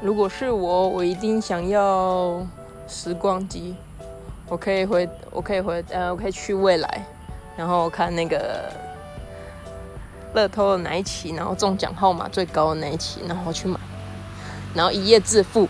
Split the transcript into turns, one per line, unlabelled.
如果是我我一定想要时光机。我可以回我可以回呃我可以去未来然后看那个乐透的哪一期然后中奖号码最高的哪一期然后去买然后一夜致富。